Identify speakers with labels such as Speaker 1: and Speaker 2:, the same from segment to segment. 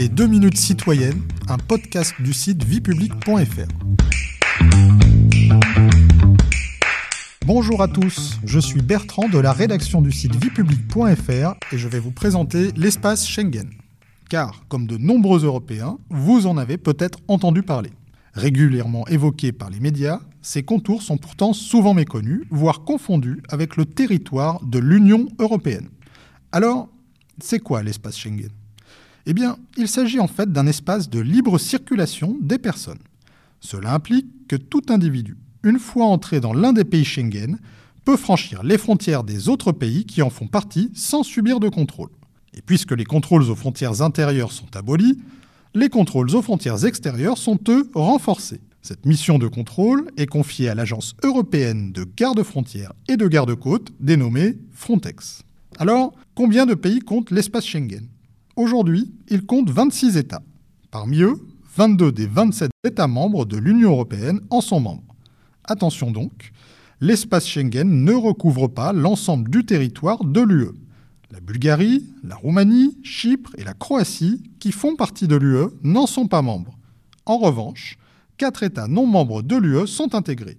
Speaker 1: Les 2 minutes citoyennes, un podcast du site viepublic.fr. Bonjour à tous, je suis Bertrand de la rédaction du site viepublic.fr et je vais vous présenter l'espace Schengen. Car, comme de nombreux Européens, vous en avez peut-être entendu parler. Régulièrement évoqués par les médias, ces contours sont pourtant souvent méconnus, voire confondus avec le territoire de l'Union européenne. Alors, c'est quoi l'espace Schengen? Eh bien, il s'agit en fait d'un espace de libre circulation des personnes. Cela implique que tout individu, une fois entré dans l'un des pays Schengen, peut franchir les frontières des autres pays qui en font partie sans subir de contrôle. Et puisque les contrôles aux frontières intérieures sont abolis, les contrôles aux frontières extérieures sont, eux, renforcés. Cette mission de contrôle est confiée à l'Agence européenne de garde-frontières et de garde-côtes, dénommée Frontex. Alors, combien de pays compte l'espace Schengen? Aujourd'hui, il compte 26 États. Parmi eux, 22 des 27 États membres de l'Union européenne en sont membres. Attention donc, l'espace Schengen ne recouvre pas l'ensemble du territoire de l'UE. La Bulgarie, la Roumanie, Chypre et la Croatie, qui font partie de l'UE, n'en sont pas membres. En revanche, quatre États non membres de l'UE sont intégrés.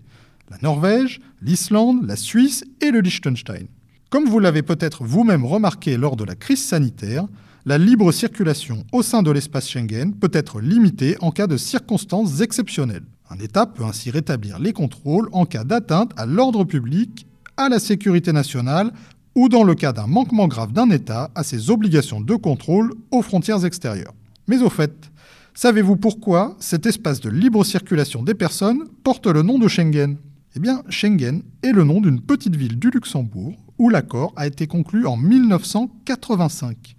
Speaker 1: La Norvège, l'Islande, la Suisse et le Liechtenstein. Comme vous l'avez peut-être vous-même remarqué lors de la crise sanitaire, la libre circulation au sein de l'espace Schengen peut être limitée en cas de circonstances exceptionnelles. Un État peut ainsi rétablir les contrôles en cas d'atteinte à l'ordre public, à la sécurité nationale ou dans le cas d'un manquement grave d'un État à ses obligations de contrôle aux frontières extérieures. Mais au fait, savez-vous pourquoi cet espace de libre circulation des personnes porte le nom de Schengen? Eh bien, Schengen est le nom d'une petite ville du Luxembourg où l'accord a été conclu en 1985.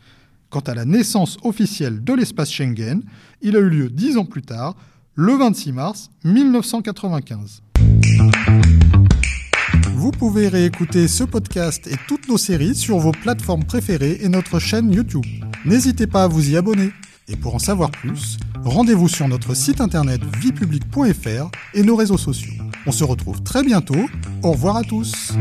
Speaker 1: Quant à la naissance officielle de l'espace Schengen, il a eu lieu dix ans plus tard, le 26 mars 1995. Vous pouvez réécouter ce podcast et toutes nos séries sur vos plateformes préférées et notre chaîne YouTube. N'hésitez pas à vous y abonner. Et pour en savoir plus, rendez-vous sur notre site internet viepublic.fr et nos réseaux sociaux. On se retrouve très bientôt. Au revoir à tous.